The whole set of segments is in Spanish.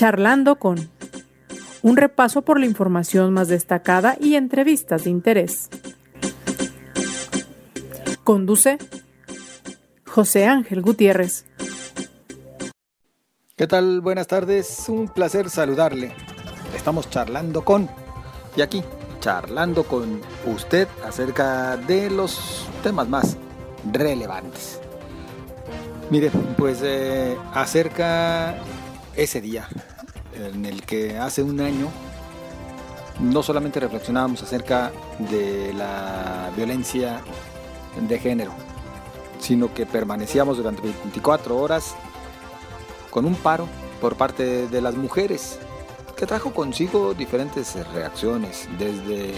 Charlando con un repaso por la información más destacada y entrevistas de interés. Conduce José Ángel Gutiérrez. ¿Qué tal? Buenas tardes, un placer saludarle. Estamos charlando con, y aquí, charlando con usted acerca de los temas más relevantes. Mire, pues eh, acerca ese día en el que hace un año no solamente reflexionábamos acerca de la violencia de género, sino que permanecíamos durante 24 horas con un paro por parte de las mujeres, que trajo consigo diferentes reacciones, desde,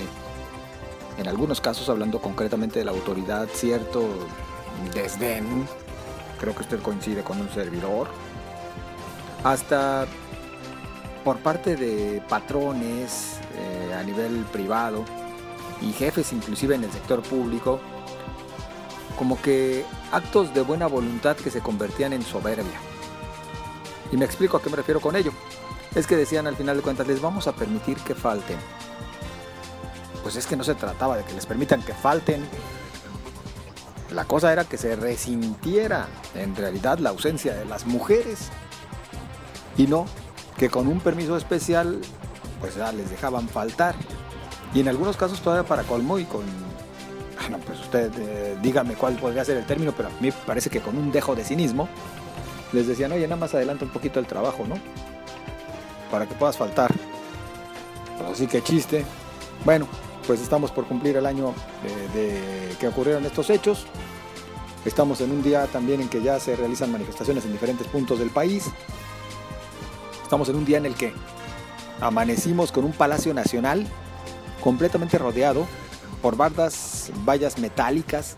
en algunos casos hablando concretamente de la autoridad, cierto desdén, creo que usted coincide con un servidor, hasta por parte de patrones eh, a nivel privado y jefes inclusive en el sector público, como que actos de buena voluntad que se convertían en soberbia. Y me explico a qué me refiero con ello. Es que decían al final de cuentas, les vamos a permitir que falten. Pues es que no se trataba de que les permitan que falten. La cosa era que se resintiera en realidad la ausencia de las mujeres y no que con un permiso especial pues ya les dejaban faltar. Y en algunos casos todavía para colmo y con, bueno, pues usted eh, dígame cuál podría ser el término, pero a mí parece que con un dejo de cinismo les decían, oye, nada más adelanta un poquito el trabajo, ¿no? Para que puedas faltar. así que chiste. Bueno, pues estamos por cumplir el año de que ocurrieron estos hechos. Estamos en un día también en que ya se realizan manifestaciones en diferentes puntos del país. Estamos en un día en el que amanecimos con un Palacio Nacional completamente rodeado por bardas, vallas metálicas,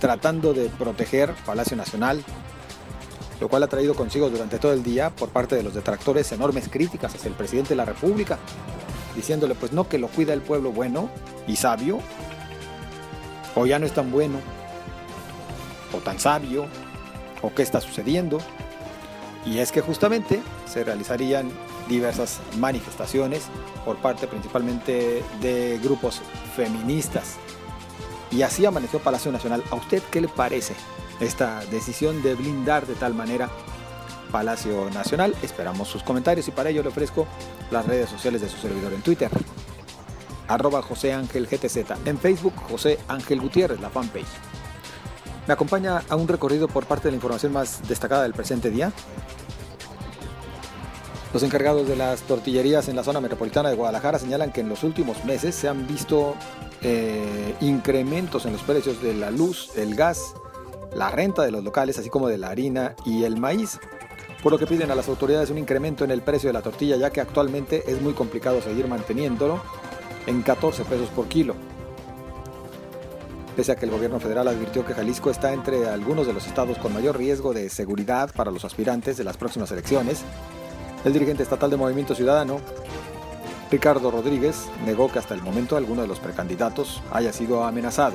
tratando de proteger Palacio Nacional, lo cual ha traído consigo durante todo el día por parte de los detractores enormes críticas hacia el presidente de la República, diciéndole pues no que lo cuida el pueblo bueno y sabio, o ya no es tan bueno, o tan sabio, o qué está sucediendo. Y es que justamente se realizarían diversas manifestaciones por parte principalmente de grupos feministas. Y así amaneció Palacio Nacional. ¿A usted qué le parece esta decisión de blindar de tal manera Palacio Nacional? Esperamos sus comentarios y para ello le ofrezco las redes sociales de su servidor en Twitter. Arroba José Ángel GTZ. En Facebook, José Ángel Gutiérrez, la fanpage. Me acompaña a un recorrido por parte de la información más destacada del presente día. Los encargados de las tortillerías en la zona metropolitana de Guadalajara señalan que en los últimos meses se han visto eh, incrementos en los precios de la luz, el gas, la renta de los locales, así como de la harina y el maíz, por lo que piden a las autoridades un incremento en el precio de la tortilla, ya que actualmente es muy complicado seguir manteniéndolo en 14 pesos por kilo. Pese a que el gobierno federal advirtió que Jalisco está entre algunos de los estados con mayor riesgo de seguridad para los aspirantes de las próximas elecciones, el dirigente estatal de Movimiento Ciudadano, Ricardo Rodríguez, negó que hasta el momento alguno de los precandidatos haya sido amenazado.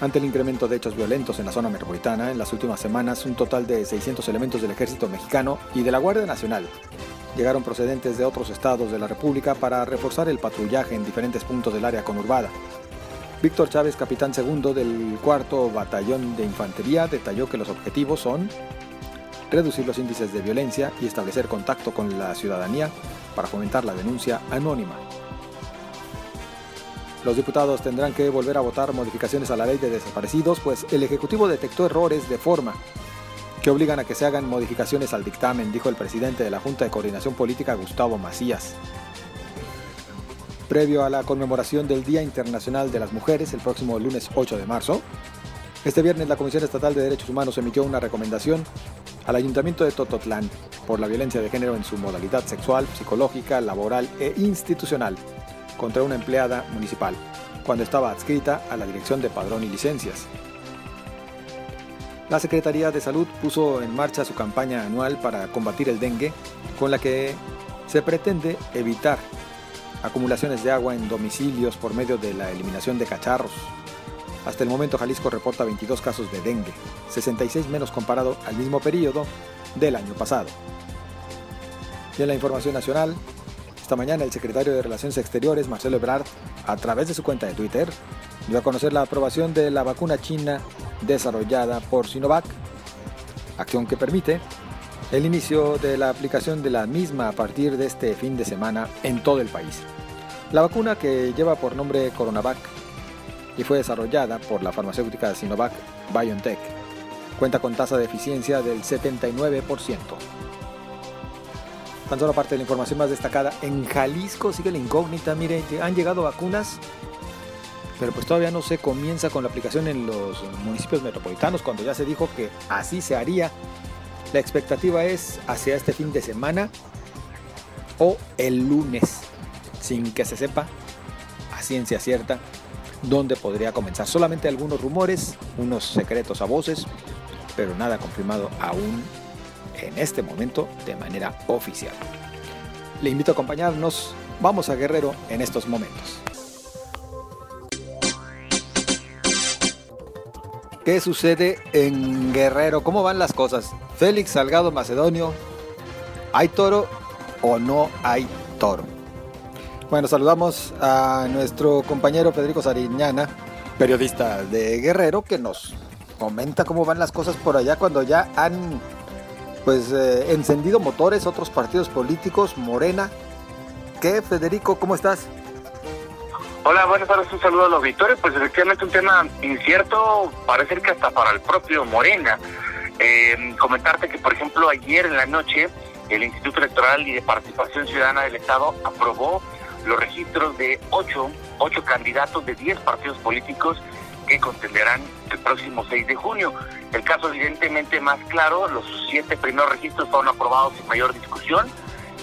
Ante el incremento de hechos violentos en la zona metropolitana, en las últimas semanas un total de 600 elementos del ejército mexicano y de la Guardia Nacional llegaron procedentes de otros estados de la República para reforzar el patrullaje en diferentes puntos del área conurbada. Víctor Chávez, capitán segundo del cuarto batallón de infantería, detalló que los objetivos son reducir los índices de violencia y establecer contacto con la ciudadanía para fomentar la denuncia anónima. Los diputados tendrán que volver a votar modificaciones a la ley de desaparecidos, pues el Ejecutivo detectó errores de forma que obligan a que se hagan modificaciones al dictamen, dijo el presidente de la Junta de Coordinación Política, Gustavo Macías. Previo a la conmemoración del Día Internacional de las Mujeres, el próximo lunes 8 de marzo, este viernes la Comisión Estatal de Derechos Humanos emitió una recomendación al Ayuntamiento de Tototlán por la violencia de género en su modalidad sexual, psicológica, laboral e institucional contra una empleada municipal, cuando estaba adscrita a la Dirección de Padrón y Licencias. La Secretaría de Salud puso en marcha su campaña anual para combatir el dengue, con la que se pretende evitar acumulaciones de agua en domicilios por medio de la eliminación de cacharros, hasta el momento Jalisco reporta 22 casos de dengue, 66 menos comparado al mismo periodo del año pasado. Y en la información nacional, esta mañana el secretario de Relaciones Exteriores, Marcelo Ebrard, a través de su cuenta de Twitter, dio a conocer la aprobación de la vacuna china desarrollada por Sinovac, acción que permite el inicio de la aplicación de la misma a partir de este fin de semana en todo el país. La vacuna que lleva por nombre Coronavac y fue desarrollada por la farmacéutica Sinovac BioNTech cuenta con tasa de eficiencia del 79%. Tan solo parte de la información más destacada, en Jalisco sigue la incógnita, miren, han llegado vacunas, pero pues todavía no se comienza con la aplicación en los municipios metropolitanos, cuando ya se dijo que así se haría la expectativa es hacia este fin de semana o el lunes, sin que se sepa a ciencia cierta dónde podría comenzar. Solamente algunos rumores, unos secretos a voces, pero nada confirmado aún en este momento de manera oficial. Le invito a acompañarnos. Vamos a Guerrero en estos momentos. ¿Qué sucede en Guerrero? ¿Cómo van las cosas? Félix Salgado Macedonio, ¿hay toro o no hay toro? Bueno, saludamos a nuestro compañero Federico Sariñana, periodista de Guerrero, que nos comenta cómo van las cosas por allá cuando ya han pues eh, encendido motores otros partidos políticos, Morena. ¿Qué, Federico? ¿Cómo estás? Hola, buenas tardes, un saludo a los auditores. Pues efectivamente un tema incierto, parece que hasta para el propio Morena. Eh, comentarte que, por ejemplo, ayer en la noche el Instituto Electoral y de Participación Ciudadana del Estado aprobó los registros de ocho, ocho candidatos de diez partidos políticos que contenderán el próximo 6 de junio. El caso evidentemente más claro, los siete primeros registros fueron aprobados sin mayor discusión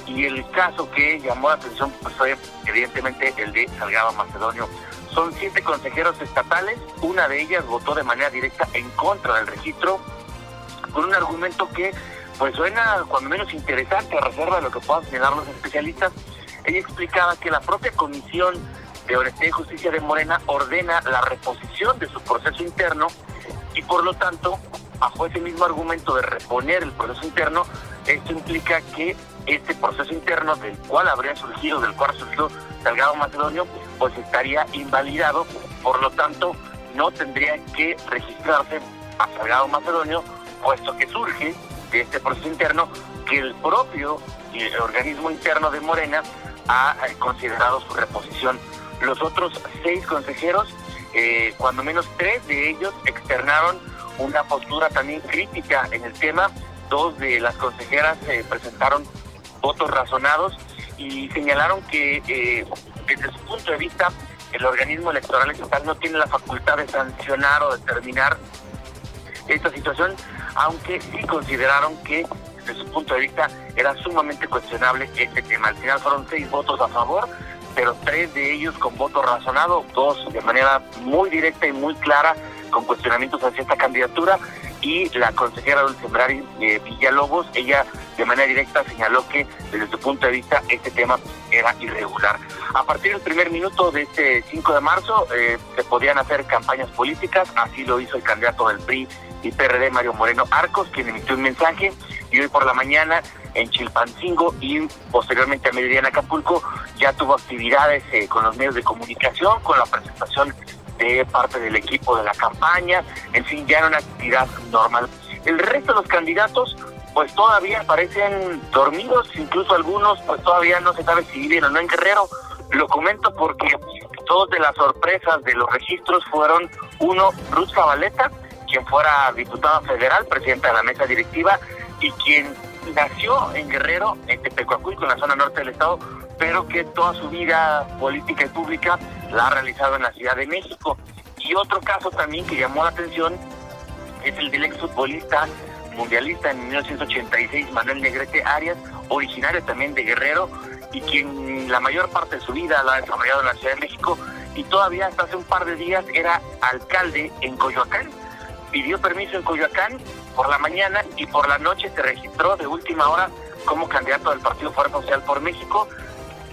y el caso que llamó la atención pues, fue evidentemente el de Salgado Macedonio. Son siete consejeros estatales, una de ellas votó de manera directa en contra del registro con un argumento que pues suena cuando menos interesante a reserva de lo que puedan señalar los especialistas. Ella explicaba que la propia comisión de Honestidad y Justicia de Morena ordena la reposición de su proceso interno y por lo tanto, bajo ese mismo argumento de reponer el proceso interno, esto implica que este proceso interno del cual habría surgido, del cual surgió Salgado Macedonio, pues estaría invalidado, por lo tanto no tendría que registrarse a Salgado Macedonio, puesto que surge de este proceso interno que el propio eh, organismo interno de Morena ha eh, considerado su reposición. Los otros seis consejeros, eh, cuando menos tres de ellos externaron una postura también crítica en el tema. Dos de las consejeras presentaron votos razonados y señalaron que eh, desde su punto de vista el organismo electoral estatal no tiene la facultad de sancionar o determinar esta situación, aunque sí consideraron que desde su punto de vista era sumamente cuestionable este tema. Al final fueron seis votos a favor, pero tres de ellos con voto razonado, dos de manera muy directa y muy clara con cuestionamientos hacia esta candidatura y la consejera Dulce Brari eh, Villalobos, ella de manera directa señaló que desde su punto de vista este tema era irregular. A partir del primer minuto de este 5 de marzo eh, se podían hacer campañas políticas, así lo hizo el candidato del PRI y PRD Mario Moreno Arcos, quien emitió un mensaje y hoy por la mañana en Chilpancingo y posteriormente a mediodía en Acapulco ya tuvo actividades eh, con los medios de comunicación, con la presentación parte del equipo de la campaña, en fin, ya era una actividad normal. El resto de los candidatos pues todavía parecen dormidos, incluso algunos pues todavía no se sabe si viven o no en Guerrero. Lo comento porque dos de las sorpresas de los registros fueron uno, Ruth Zabaleta, quien fuera diputada federal, presidenta de la mesa directiva, y quien nació en Guerrero, en Tepecuacuico, en la zona norte del estado, pero que toda su vida política y pública la ha realizado en la Ciudad de México. Y otro caso también que llamó la atención es el del exfutbolista mundialista en 1986, Manuel Negrete Arias, originario también de Guerrero y quien la mayor parte de su vida la ha desarrollado en la Ciudad de México y todavía hasta hace un par de días era alcalde en Coyoacán. Pidió permiso en Coyoacán por la mañana y por la noche se registró de última hora como candidato del Partido Fuerza Social por México.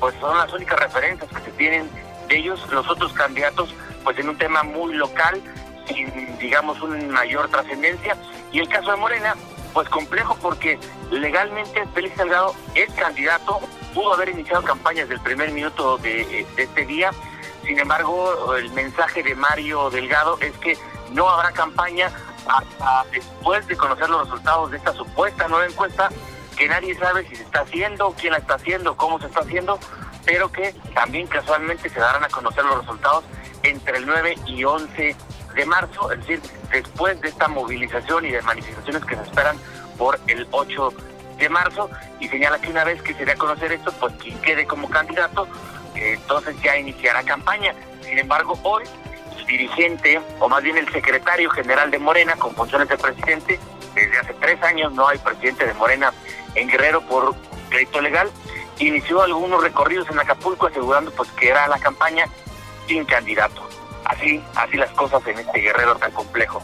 Pues son las únicas referencias que se tienen de ellos. Los otros candidatos, pues en un tema muy local, sin, digamos, una mayor trascendencia. Y el caso de Morena, pues complejo porque legalmente Félix Salgado es candidato, pudo haber iniciado campañas del primer minuto de, de este día, sin embargo el mensaje de Mario Delgado es que no habrá campaña hasta después de conocer los resultados de esta supuesta nueva encuesta que nadie sabe si se está haciendo, quién la está haciendo, cómo se está haciendo, pero que también casualmente se darán a conocer los resultados entre el 9 y 11 de marzo, es decir, después de esta movilización y de manifestaciones que se esperan por el 8 de marzo, y señala que una vez que se dé a conocer esto, pues quien quede como candidato, entonces ya iniciará campaña. Sin embargo, hoy el dirigente, o más bien el secretario general de Morena, con funciones de presidente, desde hace tres años no hay presidente de Morena en Guerrero por crédito legal, inició algunos recorridos en Acapulco asegurando pues que era la campaña sin candidato. Así, así las cosas en este guerrero tan complejo.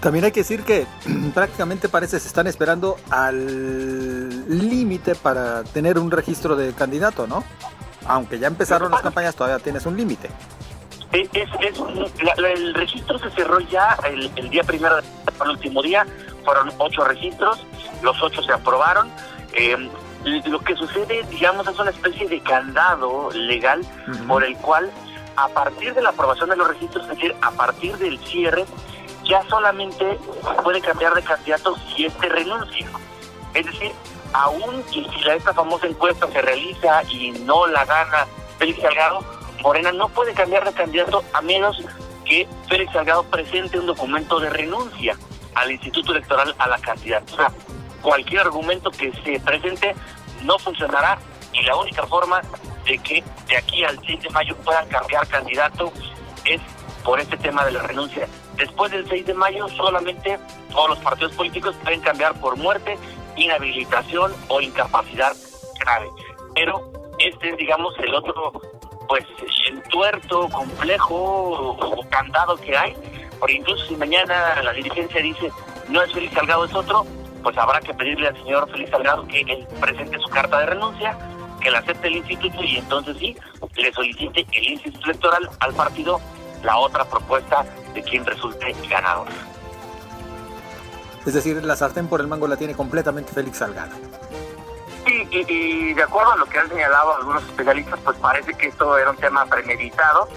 También hay que decir que prácticamente parece se están esperando al límite para tener un registro de candidato, ¿no? Aunque ya empezaron las campañas, todavía tienes un límite. Es, el registro se cerró ya el, día primero, el último día, fueron ocho registros, los ocho se aprobaron. Eh, lo que sucede, digamos, es una especie de candado legal por el cual a partir de la aprobación de los registros, es decir, a partir del cierre, ya solamente puede cambiar de candidato si este renuncia. Es decir, aún y si esta famosa encuesta se realiza y no la gana Félix Salgado, Morena no puede cambiar de candidato a menos que Félix Salgado presente un documento de renuncia al Instituto Electoral a la candidatura. Cualquier argumento que se presente no funcionará y la única forma de que de aquí al 6 de mayo puedan cambiar candidato es por este tema de la renuncia. Después del 6 de mayo solamente todos los partidos políticos pueden cambiar por muerte, inhabilitación o incapacidad grave. Pero este es, digamos, el otro, pues, el tuerto, complejo o candado que hay. Porque incluso si mañana la dirigencia dice no es Félix Salgado, es otro, pues habrá que pedirle al señor Félix Salgado que él presente su carta de renuncia que la acepte el instituto y entonces sí, le solicite el instituto electoral al partido la otra propuesta de quien resulte ganador. Es decir, la sartén por el mango la tiene completamente Félix Salgado. Sí, y, de acuerdo a lo que han señalado algunos especialistas, pues parece que esto era un tema premeditado,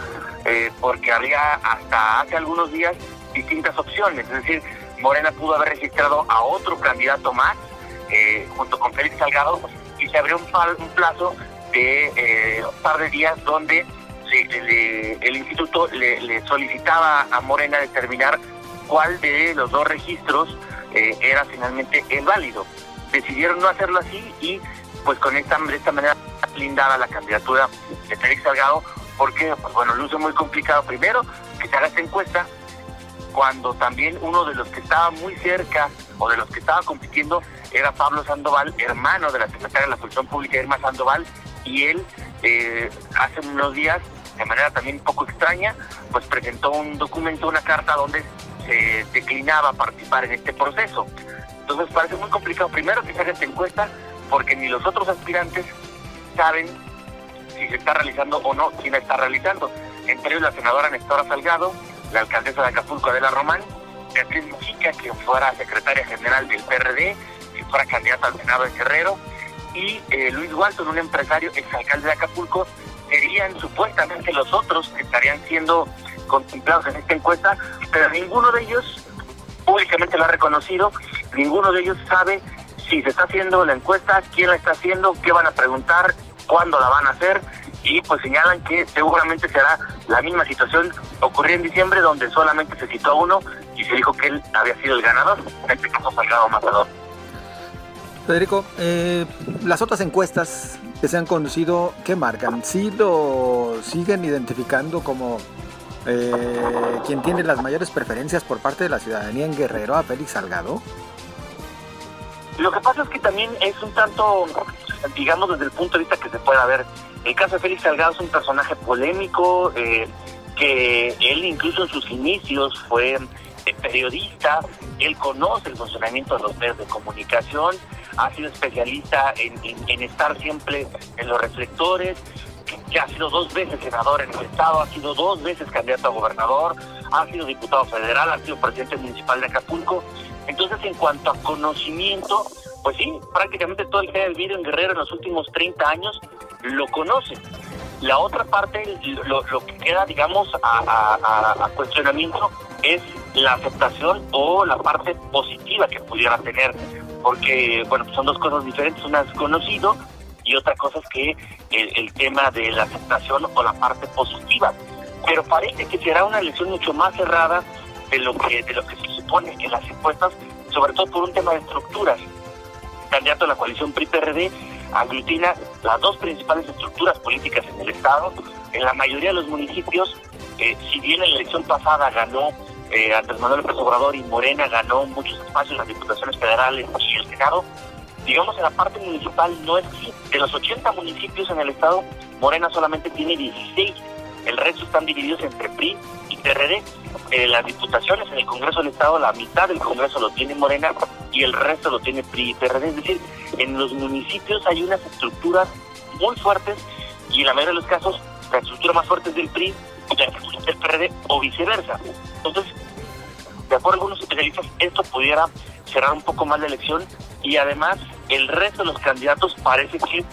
eh, porque había hasta hace algunos días distintas opciones. Es decir, Morena pudo haber registrado a otro candidato más, eh, junto con Félix Salgado, y se abrió un, plazo de eh, un par de días donde el instituto le, solicitaba a Morena determinar cuál de los dos registros era finalmente el válido. Decidieron no hacerlo así y pues con esta, de esta manera blindada la candidatura de Félix Salgado porque pues bueno, luce muy complicado primero que se haga esta encuesta cuando también uno de los que estaba muy cerca o de los que estaba compitiendo era Pablo Sandoval, hermano de la secretaria de la Función Pública Irma Sandoval, y él eh, hace unos días, de manera también un poco extraña, pues presentó un documento, una carta donde se declinaba participar en este proceso. Entonces parece muy complicado, primero que se haga esta encuesta, porque ni los otros aspirantes saben si se está realizando o no, quién la está realizando. Entre ellos la senadora Nestora Salgado, la alcaldesa de Acapulco, Adela Román, Beatriz Mujica, quien fuera secretaria general del PRD, que fuera candidata al Senado de Guerrero, y eh, Luis Walton, un empresario exalcalde de Acapulco, serían supuestamente los otros que estarían siendo contemplados en esta encuesta, pero ninguno de ellos públicamente lo ha reconocido, ninguno de ellos sabe si se está haciendo la encuesta, quién la está haciendo, qué van a preguntar, cuándo la van a hacer, y pues señalan que seguramente será la misma situación ocurrió en diciembre donde solamente se citó a uno y se dijo que él había sido el ganador, en este caso Salgado Matador. Federico, eh, las otras encuestas que se han conducido, ¿qué marcan? ¿Sí lo siguen identificando como eh, quien tiene las mayores preferencias por parte de la ciudadanía en Guerrero a Félix Salgado? Lo que pasa es que también es un tanto, digamos, desde el punto de vista que se pueda ver. El caso de Félix Salgado es un personaje polémico, eh, que él incluso en sus inicios fue eh, periodista, él conoce el funcionamiento de los medios de comunicación, ha sido especialista en, estar siempre en los reflectores, que ha sido dos veces senador en el Estado, ha sido dos veces candidato a gobernador, ha sido diputado federal, ha sido presidente municipal de Acapulco Entonces, en cuanto a conocimiento, pues sí, prácticamente todo el que haya vivido en Guerrero en los últimos 30 años lo conoce. La otra parte, lo, que queda, digamos, a, cuestionamiento es la aceptación o la parte positiva que pudiera tener, porque, bueno, pues son dos cosas diferentes, una es conocido y otra cosa es que el, tema de la aceptación o la parte positiva. Pero parece que será una elección mucho más cerrada de lo que de lo que se supone en las encuestas, sobre todo por un tema de estructuras. El candidato de la coalición PRI-PRD aglutina las dos principales estructuras políticas en el Estado. En la mayoría de los municipios, eh, si bien en la elección pasada ganó eh, Andrés Manuel López Obrador y Morena ganó muchos espacios en las diputaciones federales y el Senado, digamos en la parte municipal no es así. De los 80 municipios en el Estado, Morena solamente tiene 16. El resto están divididos entre PRI y PRD. Eh, las diputaciones en el Congreso del Estado, la mitad del Congreso lo tiene Morena y el resto lo tiene PRI y PRD. Es decir, en los municipios hay unas estructuras muy fuertes y en la mayoría de los casos la estructura más fuerte es del PRI y la estructura del PRD o viceversa. Entonces, de acuerdo a algunos especialistas, esto pudiera cerrar un poco más la elección y además el resto de los candidatos parece que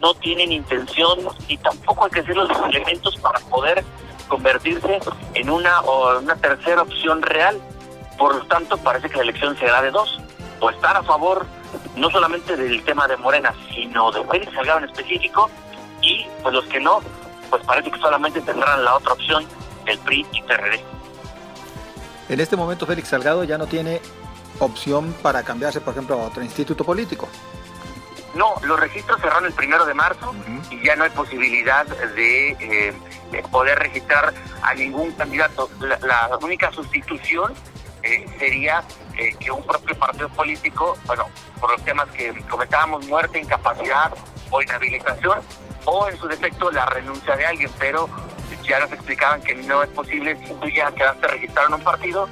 no tienen intención y tampoco hay que hacer los elementos para poder convertirse en una o una tercera opción real. Por lo tanto, parece que la elección será de dos, o estar a favor no solamente del tema de Morena, sino de Félix Salgado en específico, y pues los que no, pues parece que solamente tendrán la otra opción, el PRI y PRD. En este momento Félix Salgado ya no tiene opción para cambiarse, por ejemplo, a otro instituto político. No, los registros cerraron el primero de marzo y ya no hay posibilidad de, eh, poder registrar a ningún candidato. La, única sustitución eh, sería eh, que un propio partido político, bueno, por los temas que comentábamos, muerte, incapacidad o inhabilitación, o en su defecto la renuncia de alguien, pero ya nos explicaban que no es posible si tú ya quedaste registrado en un partido,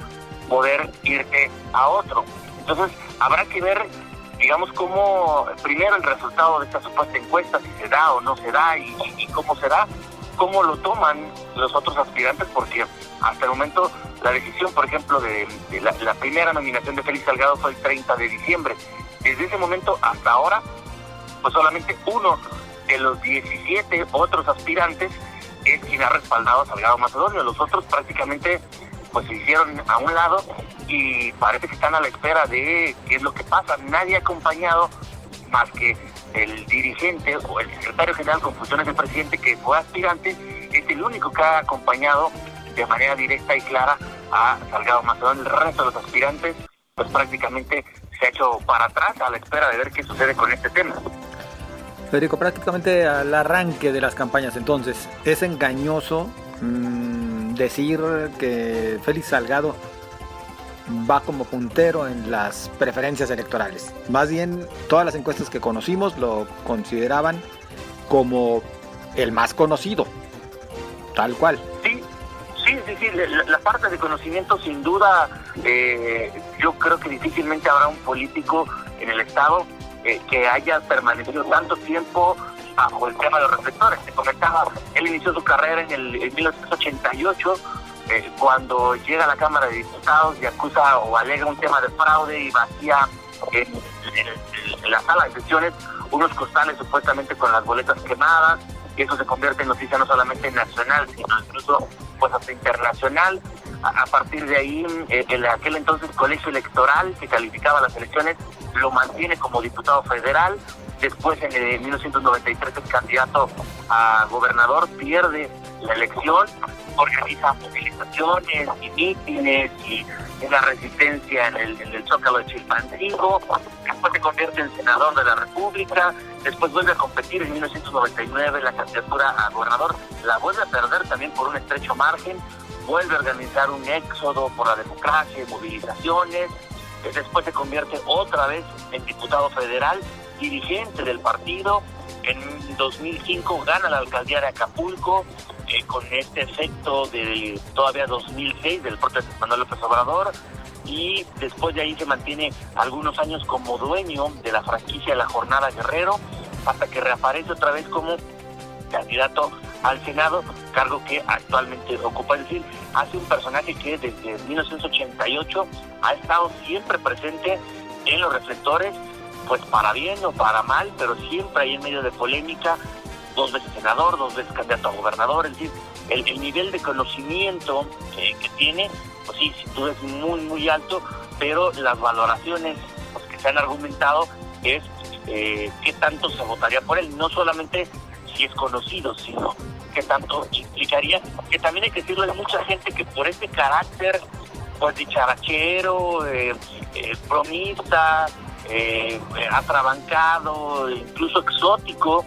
poder irte a otro. Entonces, habrá que ver, digamos, cómo, primero el resultado de esta supuesta encuesta, si se da o no se da y, cómo se da, cómo lo toman los otros aspirantes, porque hasta el momento la decisión, por ejemplo, de, la, la, primera nominación de Félix Salgado fue el 30 de diciembre. Desde ese momento hasta ahora, pues solamente uno de los 17 otros aspirantes es quien ha respaldado a Salgado Macedonio. Los otros prácticamente pues se hicieron a un lado y parece que están a la espera de qué es lo que pasa. Nadie ha acompañado más que el dirigente o el secretario general con funciones de presidente que fue aspirante, es el único que ha acompañado de manera directa y clara a Salgado Macedón. El resto de los aspirantes, pues prácticamente se ha hecho para atrás a la espera de ver qué sucede con este tema. Federico, prácticamente al arranque de las campañas entonces, ¿es engañoso mmm, decir que Félix Salgado va como puntero en las preferencias electorales? Más bien, todas las encuestas que conocimos lo consideraban como el más conocido, tal cual. Sí, sí, sí, sí. La, parte de conocimiento, sin duda, eh, yo creo que difícilmente habrá un político en el Estado eh, que haya permanecido tanto tiempo bajo el tema de los reflectores. Te comentaba, él inició su carrera en el 1988, eh, cuando llega a la Cámara de Diputados y acusa o alega un tema de fraude y vacía en, en la sala de sesiones unos costales supuestamente con las boletas quemadas, eso se convierte en noticia no solamente nacional, sino incluso pues hasta internacional. A, partir de ahí, eh, en aquel entonces colegio electoral que calificaba las elecciones lo mantiene como diputado federal. Después, en 1993, el candidato a gobernador pierde la elección, organiza movilizaciones y mítines y una resistencia en el, en el Zócalo de Chilpancingo. Después se convierte en senador de la República. Después vuelve a competir en 1999 la candidatura a gobernador. La vuelve a perder también por un estrecho margen vuelve a organizar un éxodo por la democracia y movilizaciones, después se convierte otra vez en diputado federal, dirigente del partido, en 2005 gana la alcaldía de Acapulco, eh, con este efecto del todavía 2006 del propio Manuel López Obrador, y después de ahí se mantiene algunos años como dueño de la franquicia la Jornada Guerrero, hasta que reaparece otra vez como candidato al Senado, cargo que actualmente ocupa. Es decir, hace un personaje que desde 1988 ha estado siempre presente en los reflectores, pues para bien o para mal, pero siempre ahí en medio de polémica, dos veces senador, dos veces candidato a gobernador, es decir, el, nivel de conocimiento que tiene, pues sí, sin duda es muy, muy alto, pero las valoraciones pues, que se han argumentado es eh, qué tanto se votaría por él, no solamente si es conocido, sino qué tanto implicaría, que también hay que decirle a mucha gente que por este carácter, pues dicharachero, eh, eh, bromista, eh, atrabancado, incluso exótico,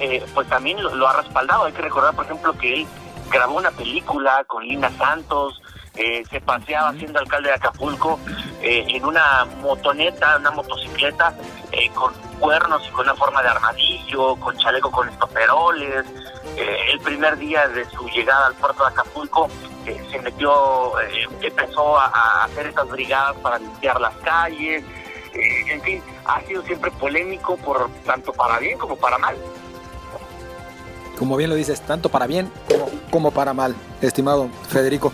eh, pues también lo, ha respaldado. Hay que recordar, por ejemplo, que él grabó una película con Lina Santos, eh, se paseaba siendo alcalde de Acapulco eh, en una motoneta, una motocicleta con cuernos y con una forma de armadillo, con chaleco con estoperoles. el primer día de su llegada al puerto de Acapulco se metió, empezó a, hacer estas brigadas para limpiar las calles. en fin, ha sido siempre polémico por tanto para bien como para mal como bien lo dices, tanto para bien como, para mal, estimado Federico.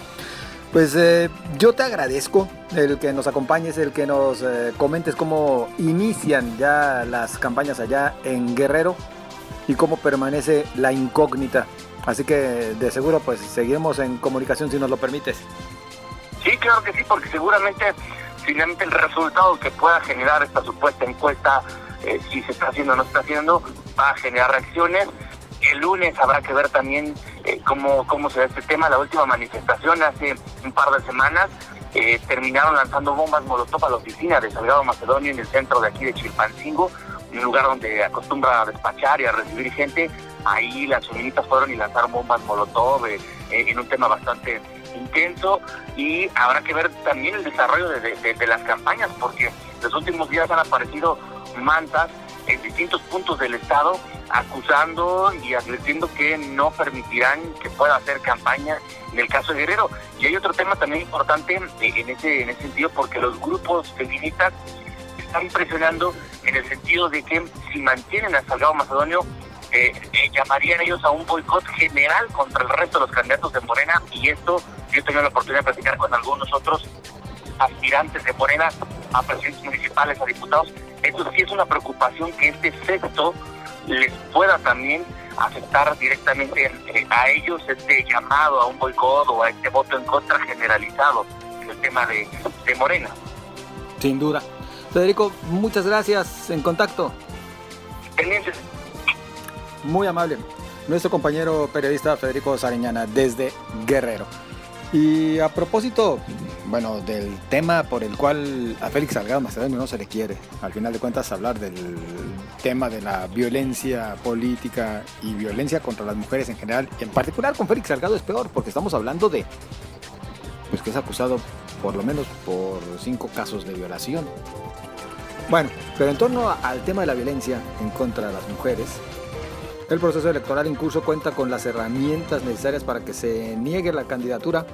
Pues eh, yo te agradezco el que nos acompañes, el que nos eh, comentes cómo inician ya las campañas allá en Guerrero y cómo permanece la incógnita. Así que de seguro pues seguiremos en comunicación si nos lo permites. Sí, claro que sí, porque seguramente finalmente el resultado que pueda generar esta supuesta encuesta, eh, si se está haciendo o no está haciendo, va a generar reacciones el lunes habrá que ver también eh, cómo, cómo se da este tema. La última manifestación hace un par de semanas eh, terminaron lanzando bombas molotov a la oficina de Salgado Macedonio en el centro de aquí de Chilpancingo, un lugar donde acostumbra a despachar y a recibir gente. Ahí las feministas fueron y lanzaron bombas molotov eh, en un tema bastante intenso y habrá que ver también el desarrollo de, de las campañas porque los últimos días han aparecido mantas en distintos puntos del estado acusando y advirtiendo que no permitirán que pueda hacer campaña en el caso de Guerrero. Y hay otro tema también importante eh, en ese, en ese sentido, porque los grupos feministas están presionando en el sentido de que si mantienen a Salgado Macedonio, eh, eh, llamarían ellos a un boicot general contra el resto de los candidatos de Morena y esto yo he tenido la oportunidad de platicar con algunos otros aspirantes de Morena a presidentes municipales, a diputados. Esto sí es una preocupación que este sexto les pueda también aceptar directamente eh, a ellos este llamado a un boicot o a este voto en contra generalizado en el tema de, de Morena. Sin duda. Federico, muchas gracias. En contacto. Pendientes. Muy amable. Nuestro compañero periodista Federico Sariñana desde Guerrero. Y a propósito, bueno, del tema por el cual a Félix Salgado Macedonio no se le quiere, al final de cuentas hablar del tema de la violencia política y violencia contra las mujeres en general, en particular con Félix Salgado es peor, porque estamos hablando de, pues que es acusado por lo menos por cinco casos de violación. Bueno, pero en torno al tema de la violencia en contra de las mujeres, el proceso electoral en curso cuenta con las herramientas necesarias para que se niegue la candidatura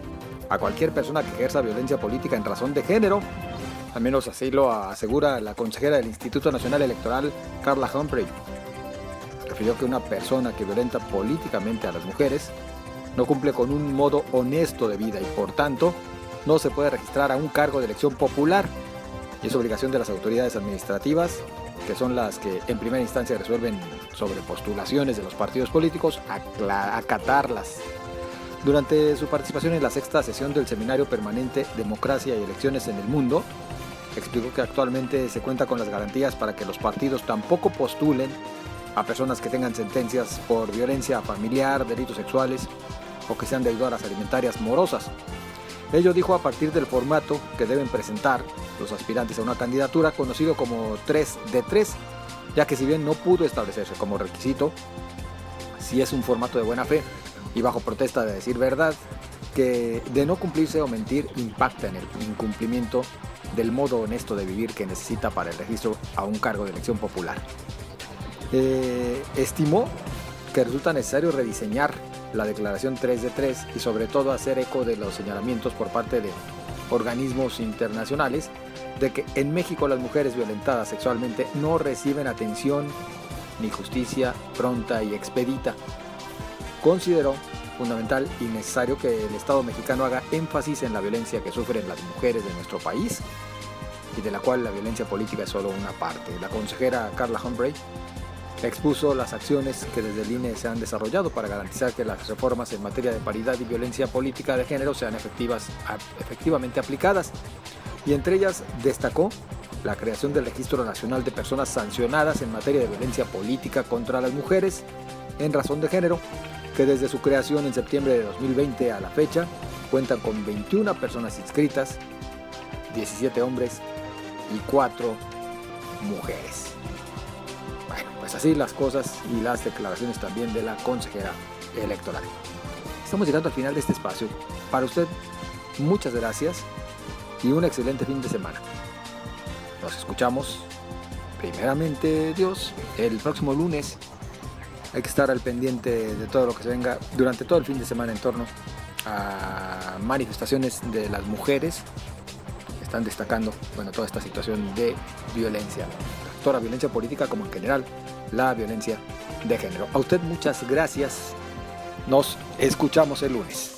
a cualquier persona que ejerza violencia política en razón de género. Al menos así lo asegura la consejera del Instituto Nacional Electoral, Carla Humphrey. Refirió que una persona que violenta políticamente a las mujeres no cumple con un modo honesto de vida y por tanto no se puede registrar a un cargo de elección popular. Y es obligación de las autoridades administrativas que son las que en primera instancia resuelven sobre postulaciones de los partidos políticos, acatarlas. Durante su participación en la sexta sesión del Seminario Permanente Democracia y Elecciones en el Mundo, explicó que actualmente se cuenta con las garantías para que los partidos tampoco postulen a personas que tengan sentencias por violencia familiar, delitos sexuales o que sean deudoras alimentarias morosas. Ello dijo a partir del formato que deben presentar los aspirantes a una candidatura conocido como 3 de 3, ya que si bien no pudo establecerse como requisito, si es un formato de buena fe y bajo protesta de decir verdad, que de no cumplirse o mentir impacta en el incumplimiento del modo honesto de vivir que necesita para el registro a un cargo de elección popular. Eh, estimó que resulta necesario rediseñar la declaración 3 de 3 y sobre todo hacer eco de los señalamientos por parte de organismos internacionales de que en México las mujeres violentadas sexualmente no reciben atención ni justicia pronta y expedita. Consideró fundamental y necesario que el Estado mexicano haga énfasis en la violencia que sufren las mujeres de nuestro país y de la cual la violencia política es solo una parte. La consejera Carla Humphrey expuso las acciones que desde el INE se han desarrollado para garantizar que las reformas en materia de paridad y violencia política de género sean efectivas, efectivamente aplicadas. Y entre ellas destacó la creación del Registro Nacional de Personas Sancionadas en materia de violencia política contra las mujeres en razón de género, que desde su creación en septiembre de 2020 a la fecha cuentan con 21 personas inscritas, 17 hombres y 4 mujeres. Bueno, pues así las cosas y las declaraciones también de la consejera electoral. Estamos llegando al final de este espacio. Para usted, muchas gracias y un excelente fin de semana. Nos escuchamos, primeramente Dios, el próximo lunes. Hay que estar al pendiente de todo lo que se venga durante todo el fin de semana en torno a manifestaciones de las mujeres están destacando bueno, toda esta situación de violencia, toda la violencia política como en general la violencia de género. A usted muchas gracias. Nos escuchamos el lunes.